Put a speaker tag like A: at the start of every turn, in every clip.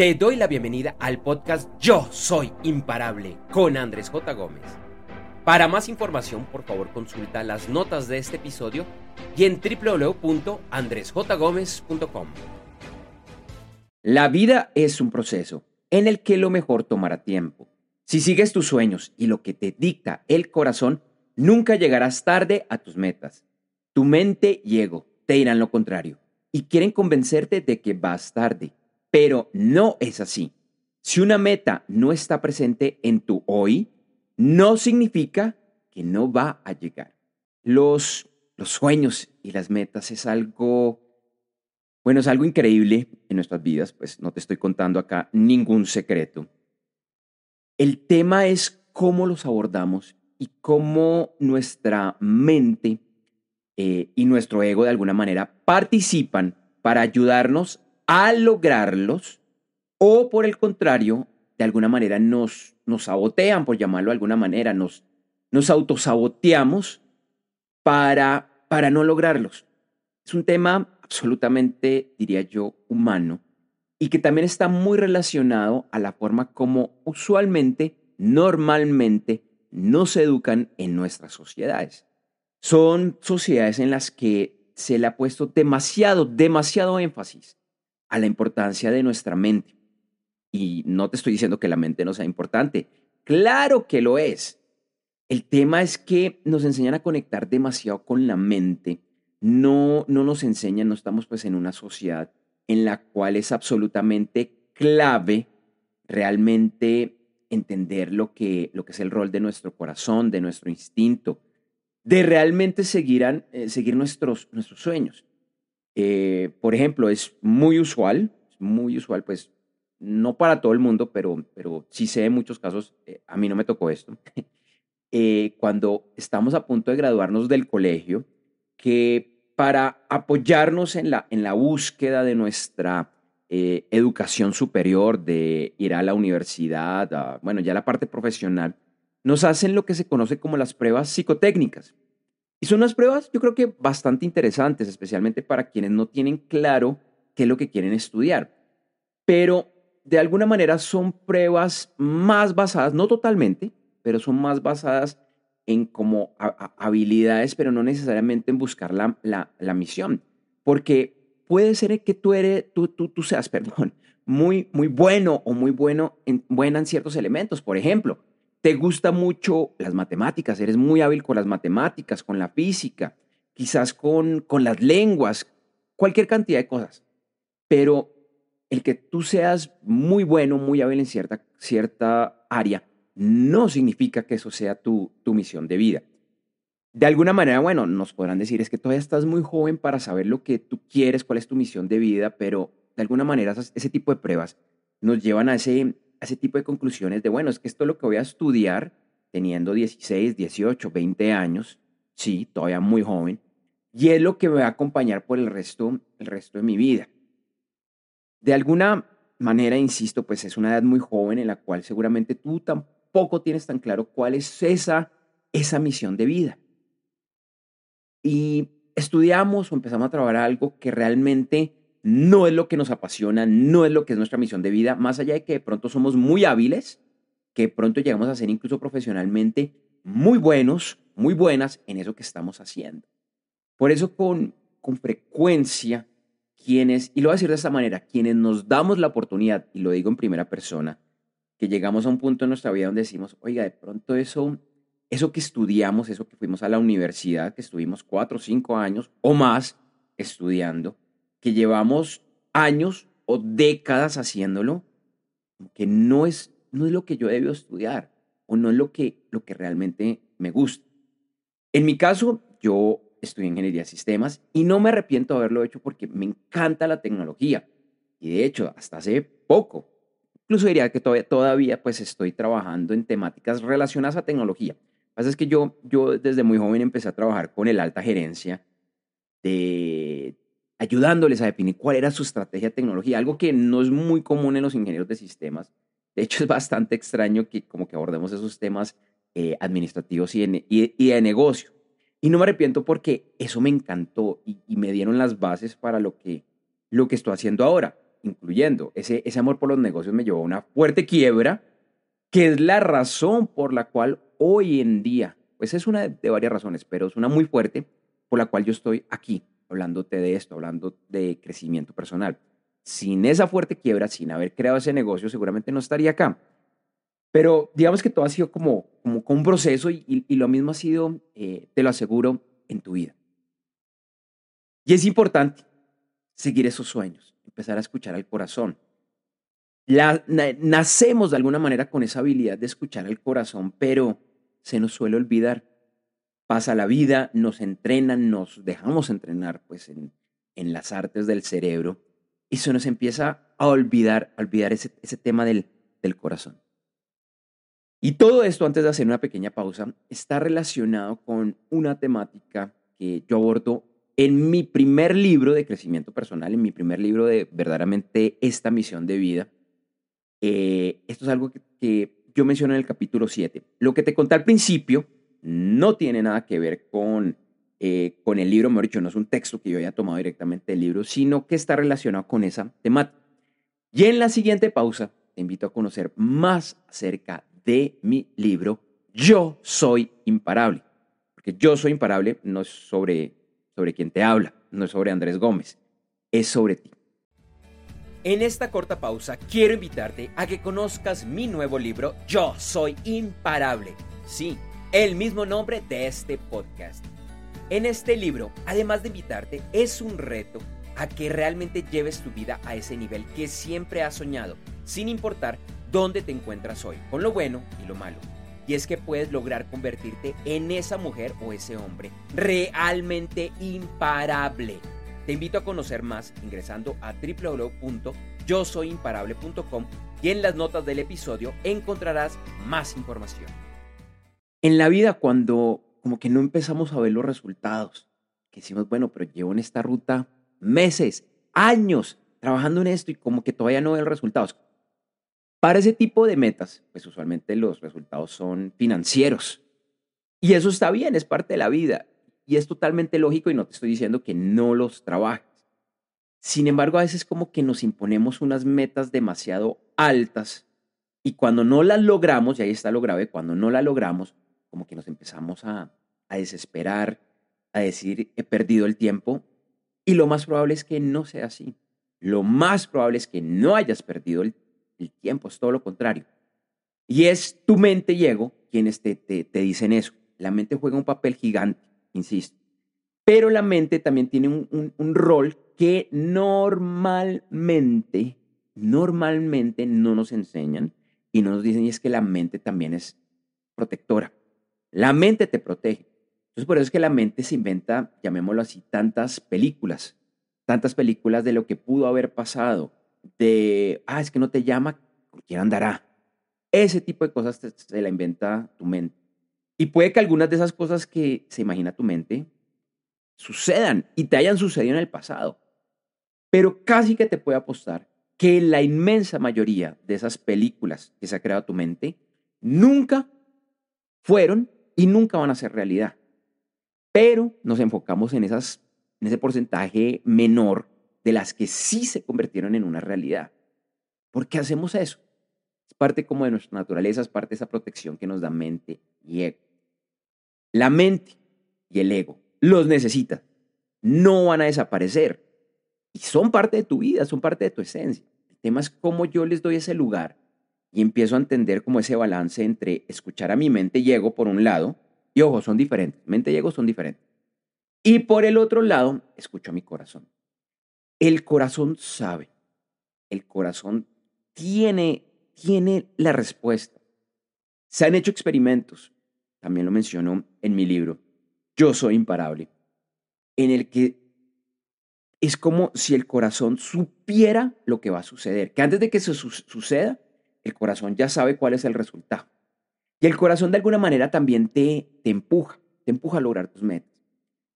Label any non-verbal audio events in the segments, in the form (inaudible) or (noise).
A: Te doy la bienvenida al podcast Yo Soy Imparable con Andrés J. Gómez. Para más información, por favor, consulta las notas de este episodio y en www.andresjgomez.com.
B: La vida es un proceso en el que lo mejor tomará tiempo. Si sigues tus sueños y lo que te dicta el corazón, nunca llegarás tarde a tus metas. Tu mente y ego te dirán lo contrario y quieren convencerte de que vas tarde pero no es así. Si una meta no está presente en tu hoy, no significa que no va a llegar. Los, los sueños y las metas es algo, bueno, es algo increíble en nuestras vidas, pues no te estoy contando acá ningún secreto. El tema es cómo los abordamos y cómo nuestra mente eh, y nuestro ego de alguna manera participan para ayudarnos a lograrlos o por el contrario, de alguna manera nos, nos sabotean, por llamarlo de alguna manera, nos, nos autosaboteamos para, para no lograrlos. Es un tema absolutamente, diría yo, humano y que también está muy relacionado a la forma como usualmente, normalmente, nos educan en nuestras sociedades. Son sociedades en las que se le ha puesto demasiado, demasiado énfasis a la importancia de nuestra mente. Y no te estoy diciendo que la mente no sea importante. Claro que lo es. El tema es que nos enseñan a conectar demasiado con la mente. No, no nos enseñan, no estamos pues en una sociedad en la cual es absolutamente clave realmente entender lo que, lo que es el rol de nuestro corazón, de nuestro instinto, de realmente seguir, eh, seguir nuestros, nuestros sueños. Eh, por ejemplo, es muy usual, muy usual, pues no para todo el mundo, pero, pero sí sé en muchos casos, eh, a mí no me tocó esto, (laughs) eh, cuando estamos a punto de graduarnos del colegio, que para apoyarnos en la, en la búsqueda de nuestra educación superior, de ir a la universidad, bueno, ya la parte profesional, nos hacen lo que se conoce como las pruebas psicotécnicas. Y son unas pruebas, yo creo que bastante interesantes, especialmente para quienes no tienen claro qué es lo que quieren estudiar. Pero de alguna manera son pruebas más basadas, no totalmente, pero son más basadas en como habilidades, pero no necesariamente en buscar la, la, misión. Porque puede ser que tú, eres, tú, tú, tú seas, (laughs) perdón, muy, muy bueno o muy bueno en, buena en ciertos elementos. Por ejemplo, te gusta mucho las matemáticas, eres muy hábil con las matemáticas, con la física, quizás con, con las lenguas, cualquier cantidad de cosas. Pero el que tú seas muy bueno, muy hábil en cierta, cierta área, no significa que eso sea tu, tu misión de vida. De alguna manera, bueno, nos podrán decir, es que todavía estás muy joven para saber lo que tú quieres, cuál es tu misión de vida, pero de alguna manera ese tipo de pruebas nos llevan a ese, ese tipo de conclusiones de, bueno, es que esto es lo que voy a estudiar teniendo 16, 18, 20 años, sí, todavía muy joven, y es lo que me va a acompañar por el resto, el resto de mi vida. De alguna manera, insisto, pues es una edad muy joven en la cual seguramente tú tampoco tienes tan claro cuál es esa, esa misión de vida. Y estudiamos o empezamos a trabajar algo que realmente no es lo que nos apasiona, no es lo que es nuestra misión de vida, más allá de que de pronto somos muy hábiles, que de pronto llegamos a ser incluso profesionalmente muy buenos, muy buenas en eso que estamos haciendo. Por eso con, con frecuencia, quienes, y lo voy a decir de esta manera, quienes nos damos la oportunidad, y lo digo en primera persona, que llegamos a un punto en nuestra vida donde decimos, oiga, de pronto eso, eso que estudiamos, eso que fuimos a la universidad, que estuvimos cuatro o cinco años o más estudiando, que llevamos años o décadas haciéndolo, que no es, no es lo que yo debo estudiar o no es lo que, lo que realmente me gusta. En mi caso, yo estudié ingeniería de sistemas y no me arrepiento de haberlo hecho porque me encanta la tecnología. Y de hecho, hasta hace poco, incluso diría que todavía, todavía pues estoy trabajando en temáticas relacionadas a tecnología. Lo que pasa es que yo, yo desde muy joven empecé a trabajar con el alta gerencia de, ayudándoles a definir cuál era su estrategia de tecnología, algo que no es muy común en los ingenieros de sistemas. De hecho, es bastante extraño que como que abordemos esos temas eh, administrativos y de, y, de, negocio. Y no me arrepiento porque eso me encantó y, me dieron las bases para lo que, lo que estoy haciendo ahora. incluyendo ese, ese amor por los negocios me llevó a una fuerte quiebra, que es la razón por la cual hoy en día, pues es una de varias razones, pero es una muy fuerte por la cual yo estoy aquí hablándote de esto, hablando de crecimiento personal. Sin esa fuerte quiebra, sin haber creado ese negocio, seguramente no estaría acá. Pero digamos que todo ha sido como, como un proceso y, lo mismo ha sido, eh, te lo aseguro, en tu vida. Y es importante seguir esos sueños, empezar a escuchar al corazón. nacemos de alguna manera con esa habilidad de escuchar al corazón, pero se nos suele olvidar. Pasa la vida, nos entrenan, nos dejamos entrenar pues en, en las artes del cerebro y se nos empieza a olvidar, a olvidar ese, ese tema del, del corazón. Y todo esto, antes de hacer una pequeña pausa, está relacionado con una temática que yo abordo en mi primer libro de crecimiento personal, en mi primer libro de verdaderamente esta misión de vida. Eh, esto es algo que, yo menciono en el capítulo 7. Lo que te conté al principio no tiene nada que ver con, eh, con el libro, mejor dicho, no es un texto que yo haya tomado directamente del libro, sino que está relacionado con esa temática. Y en la siguiente pausa te invito a conocer más acerca de mi libro Yo soy imparable. Porque yo soy imparable no es sobre, sobre quien te habla, no es sobre Andrés Gómez, es sobre ti.
A: En esta corta pausa quiero invitarte a que conozcas mi nuevo libro Yo soy imparable. Sí, el mismo nombre de este podcast. En este libro, además de invitarte, es un reto a que realmente lleves tu vida a ese nivel que siempre has soñado, sin importar dónde te encuentras hoy, con lo bueno y lo malo. Y es que puedes lograr convertirte en esa mujer o ese hombre realmente imparable. Te invito a conocer más ingresando a www.yosoyimparable.com y en las notas del episodio encontrarás más información.
B: En la vida cuando como que no empezamos a ver los resultados, que decimos, bueno, pero llevo en esta ruta meses, años trabajando en esto y como que todavía no veo resultados. Para ese tipo de metas, pues usualmente los resultados son financieros. Y eso está bien, es parte de la vida. Y es totalmente lógico y no te estoy diciendo que no los trabajes. Sin embargo, a veces como que nos imponemos unas metas demasiado altas y cuando no las logramos, y ahí está lo grave, cuando no las logramos, como que nos empezamos a, a desesperar, a decir, he perdido el tiempo. Y lo más probable es que no sea así. Lo más probable es que no hayas perdido el el tiempo es todo lo contrario. Y es tu mente y ego quienes te, te, dicen eso. La mente juega un papel gigante, insisto. Pero la mente también tiene un, un, rol que normalmente, normalmente no nos enseñan y no nos dicen, y es que la mente también es protectora. La mente te protege. Entonces, por eso es que la mente se inventa, llamémoslo así, tantas películas, tantas películas de lo que pudo haber pasado, de, ah, es que no te llama, ¿con quién andará? Ese tipo de cosas se la inventa tu mente. Y puede que algunas de esas cosas que se imagina tu mente sucedan y te hayan sucedido en el pasado. Pero casi que te puede apostar que la inmensa mayoría de esas películas que se ha creado tu mente nunca fueron y nunca van a ser realidad. Pero nos enfocamos en, esas, en ese porcentaje menor de las que sí se convirtieron en una realidad. ¿Por qué hacemos eso? Es parte como de nuestra naturaleza, es parte de esa protección que nos da mente y ego. La mente y el ego los necesitan, no van a desaparecer y son parte de tu vida, son parte de tu esencia. El tema es cómo yo les doy ese lugar y empiezo a entender como ese balance entre escuchar a mi mente y ego por un lado, y ojo, son diferentes, mente y ego son diferentes. Y por el otro lado, escucho a mi corazón. El corazón sabe, el corazón tiene, tiene la respuesta. Se han hecho experimentos, también lo mencionó en mi libro, Yo soy imparable, en el que es como si el corazón supiera lo que va a suceder, que antes de que eso suceda, el corazón ya sabe cuál es el resultado. Y el corazón de alguna manera también te, te empuja, te empuja a lograr tus metas.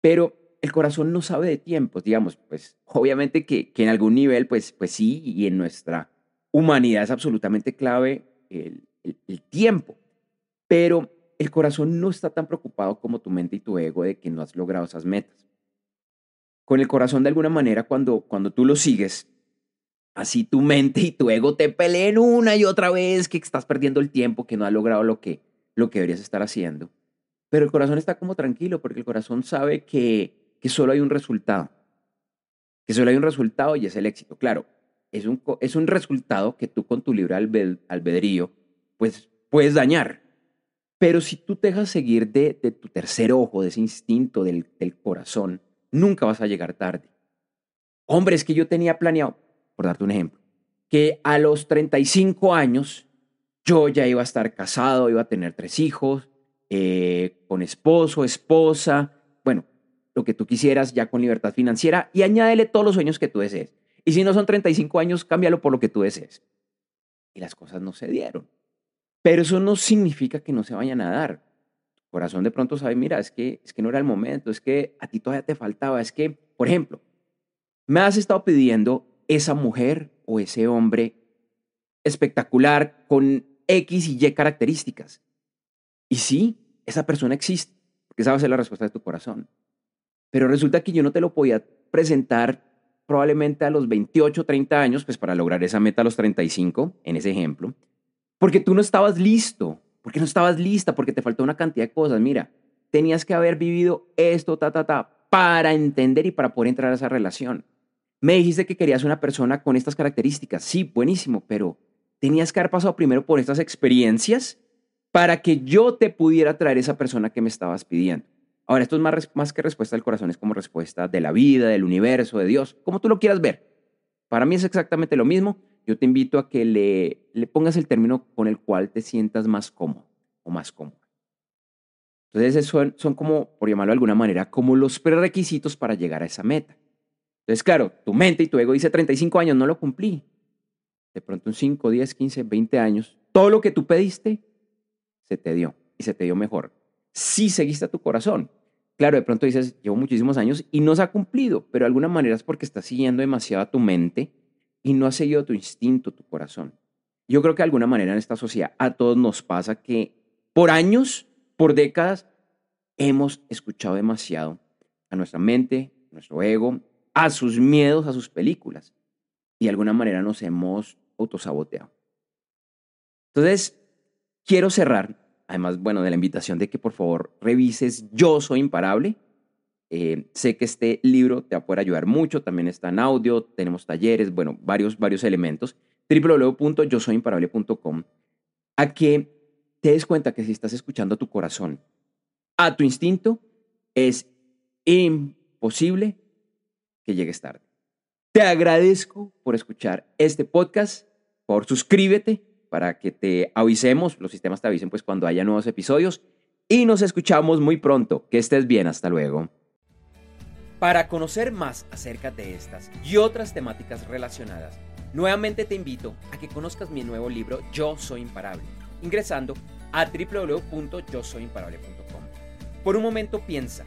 B: Pero el corazón no sabe de tiempos, digamos, pues obviamente que, que en algún nivel, pues, pues sí, y en nuestra humanidad es absolutamente clave el, el, tiempo, pero el corazón no está tan preocupado como tu mente y tu ego de que no has logrado esas metas. Con el corazón, de alguna manera, cuando, cuando tú lo sigues, así tu mente y tu ego te peleen una y otra vez que estás perdiendo el tiempo, que no has logrado lo que, lo que deberías estar haciendo. Pero el corazón está como tranquilo porque el corazón sabe que, que solo hay un resultado, que solo hay un resultado y es el éxito. Claro, es un, es un resultado que tú con tu libre albedrío pues puedes dañar. Pero si tú te dejas seguir de, tu tercer ojo, de ese instinto del, del corazón, nunca vas a llegar tarde. Hombre, es que yo tenía planeado, por darte un ejemplo, que a los 35 años yo ya iba a estar casado, iba a tener tres hijos, eh, con esposo, esposa, bueno, lo que tú quisieras ya con libertad financiera y añádele todos los sueños que tú desees. Y si no son 35 años, cámbialo por lo que tú desees. Y las cosas no se dieron. Pero eso no significa que no se vayan a dar. Tu corazón de pronto sabe, mira, es que, es que no era el momento, es que a ti todavía te faltaba, es que, por ejemplo, me has estado pidiendo esa mujer o ese hombre espectacular con X y Y características. Y sí, esa persona existe, porque esa va a ser la respuesta de tu corazón. Pero resulta que yo no te lo podía presentar probablemente a los 28, 30 años, pues para lograr esa meta a los 35, en ese ejemplo, porque tú no estabas listo, porque no estabas lista, porque te faltó una cantidad de cosas. Mira, tenías que haber vivido esto, ta, ta, ta, para entender y para poder entrar a esa relación. Me dijiste que querías una persona con estas características. Sí, buenísimo, pero tenías que haber pasado primero por estas experiencias para que yo te pudiera traer esa persona que me estabas pidiendo. Ahora, esto es más, que respuesta del corazón, es como respuesta de la vida, del universo, de Dios, como tú lo quieras ver. Para mí es exactamente lo mismo. Yo te invito a que le, pongas el término con el cual te sientas más cómodo o más cómodo. Entonces, son, son como, por llamarlo de alguna manera, como los prerequisitos para llegar a esa meta. Entonces, claro, tu mente y tu ego dice 35 años, no lo cumplí. De pronto en 5, 10, 15, 20 años, todo lo que tú pediste se te dio y se te dio mejor. Si seguiste a tu corazón. Claro, de pronto dices, llevo muchísimos años y no se ha cumplido, pero de alguna manera es porque estás siguiendo demasiado a tu mente y no has seguido tu instinto, tu corazón. Yo creo que de alguna manera en esta sociedad a todos nos pasa que por años, por décadas, hemos escuchado demasiado a nuestra mente, nuestro ego, a sus miedos, a sus películas. Y de alguna manera nos hemos autosaboteado. Entonces, quiero cerrar, además, bueno, de la invitación de que por favor revises Yo Soy Imparable. Eh, sé que este libro te va a poder ayudar mucho, también está en audio, tenemos talleres, bueno, varios, varios elementos. www.yosoyimparable.com a que te des cuenta que si estás escuchando a tu corazón, a tu instinto, es imposible que llegues tarde. Te agradezco por escuchar este podcast, por suscríbete para que te avisemos, los sistemas te avisen pues cuando haya nuevos episodios y nos escuchamos muy pronto. Que estés bien, hasta luego.
A: Para conocer más acerca de estas y otras temáticas relacionadas, nuevamente te invito a que conozcas mi nuevo libro Yo Soy Imparable, ingresando a www.yosoyimparable.com. Por un momento piensa,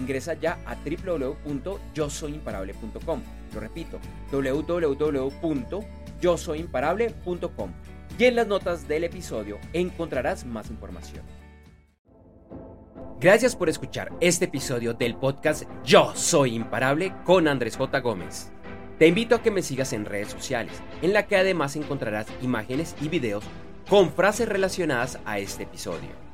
A: Ingresa ya a www.yosoyimparable.com. Lo repito, www yo soy imparable.com y en las notas del episodio encontrarás más información. Gracias por escuchar este episodio del podcast Yo Soy Imparable con Andrés J. Gómez. Te invito a que me sigas en redes sociales, en la que además encontrarás imágenes y videos con frases relacionadas a este episodio.